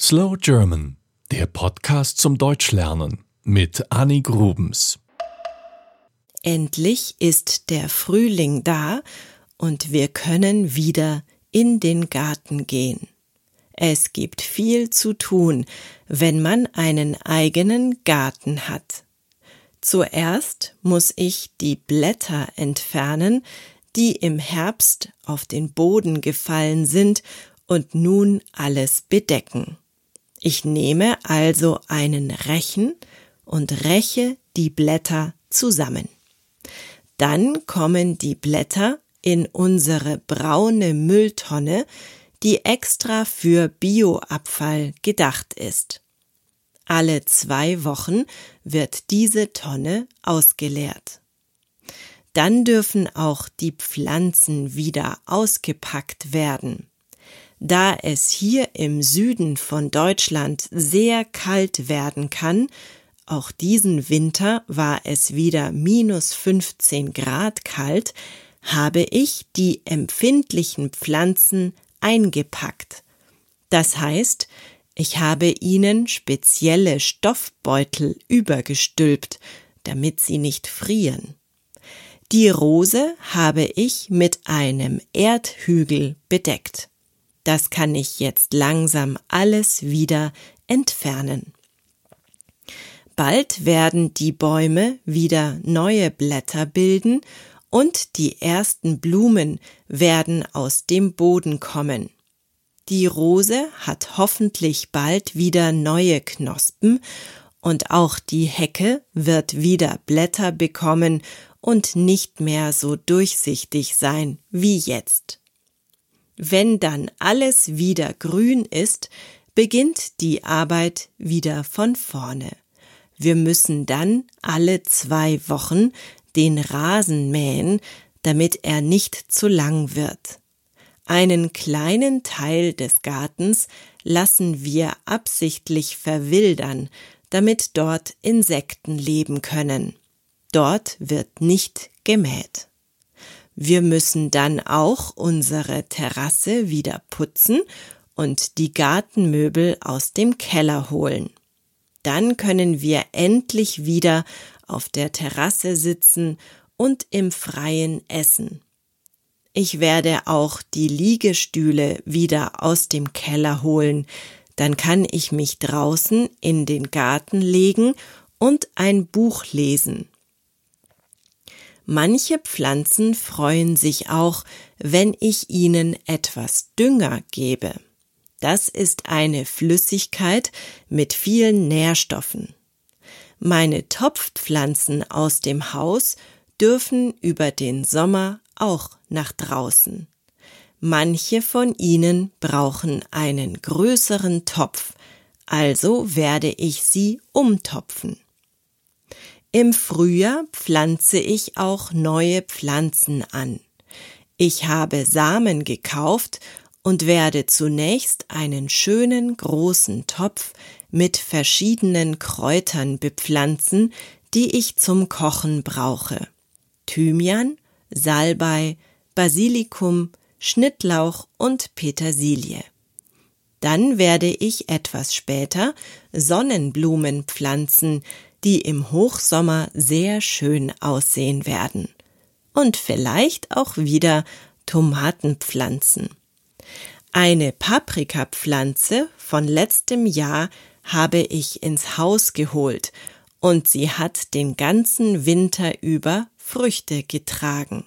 Slow German, der Podcast zum Deutschlernen mit Annie Grubens. Endlich ist der Frühling da und wir können wieder in den Garten gehen. Es gibt viel zu tun, wenn man einen eigenen Garten hat. Zuerst muss ich die Blätter entfernen, die im Herbst auf den Boden gefallen sind und nun alles bedecken. Ich nehme also einen Rechen und räche die Blätter zusammen. Dann kommen die Blätter in unsere braune Mülltonne, die extra für Bioabfall gedacht ist. Alle zwei Wochen wird diese Tonne ausgeleert. Dann dürfen auch die Pflanzen wieder ausgepackt werden. Da es hier im Süden von Deutschland sehr kalt werden kann, auch diesen Winter war es wieder minus 15 Grad kalt, habe ich die empfindlichen Pflanzen eingepackt. Das heißt, ich habe ihnen spezielle Stoffbeutel übergestülpt, damit sie nicht frieren. Die Rose habe ich mit einem Erdhügel bedeckt. Das kann ich jetzt langsam alles wieder entfernen. Bald werden die Bäume wieder neue Blätter bilden und die ersten Blumen werden aus dem Boden kommen. Die Rose hat hoffentlich bald wieder neue Knospen und auch die Hecke wird wieder Blätter bekommen und nicht mehr so durchsichtig sein wie jetzt. Wenn dann alles wieder grün ist, beginnt die Arbeit wieder von vorne. Wir müssen dann alle zwei Wochen den Rasen mähen, damit er nicht zu lang wird. Einen kleinen Teil des Gartens lassen wir absichtlich verwildern, damit dort Insekten leben können. Dort wird nicht gemäht. Wir müssen dann auch unsere Terrasse wieder putzen und die Gartenmöbel aus dem Keller holen. Dann können wir endlich wieder auf der Terrasse sitzen und im Freien essen. Ich werde auch die Liegestühle wieder aus dem Keller holen, dann kann ich mich draußen in den Garten legen und ein Buch lesen. Manche Pflanzen freuen sich auch, wenn ich ihnen etwas Dünger gebe. Das ist eine Flüssigkeit mit vielen Nährstoffen. Meine Topfpflanzen aus dem Haus dürfen über den Sommer auch nach draußen. Manche von ihnen brauchen einen größeren Topf, also werde ich sie umtopfen. Im Frühjahr pflanze ich auch neue Pflanzen an. Ich habe Samen gekauft und werde zunächst einen schönen großen Topf mit verschiedenen Kräutern bepflanzen, die ich zum Kochen brauche. Thymian, Salbei, Basilikum, Schnittlauch und Petersilie. Dann werde ich etwas später Sonnenblumen pflanzen, die im Hochsommer sehr schön aussehen werden. Und vielleicht auch wieder Tomatenpflanzen. Eine Paprikapflanze von letztem Jahr habe ich ins Haus geholt und sie hat den ganzen Winter über Früchte getragen.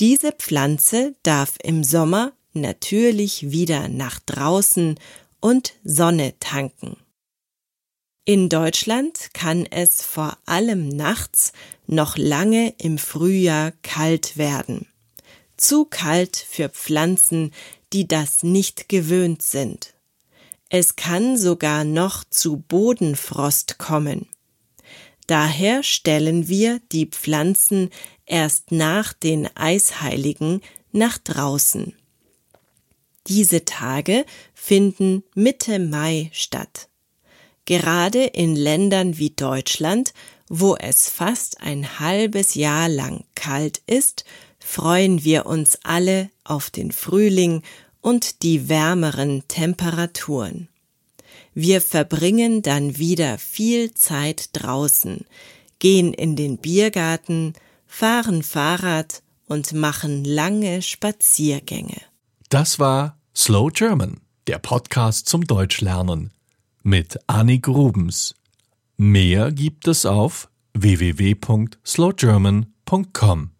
Diese Pflanze darf im Sommer natürlich wieder nach draußen und Sonne tanken. In Deutschland kann es vor allem nachts noch lange im Frühjahr kalt werden. Zu kalt für Pflanzen, die das nicht gewöhnt sind. Es kann sogar noch zu Bodenfrost kommen. Daher stellen wir die Pflanzen erst nach den Eisheiligen nach draußen. Diese Tage finden Mitte Mai statt. Gerade in Ländern wie Deutschland, wo es fast ein halbes Jahr lang kalt ist, freuen wir uns alle auf den Frühling und die wärmeren Temperaturen. Wir verbringen dann wieder viel Zeit draußen, gehen in den Biergarten, fahren Fahrrad und machen lange Spaziergänge. Das war Slow German, der Podcast zum Deutschlernen mit Annik Rubens. Mehr gibt es auf www.slowgerman.com.